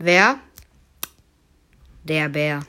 Wer? Der Bär.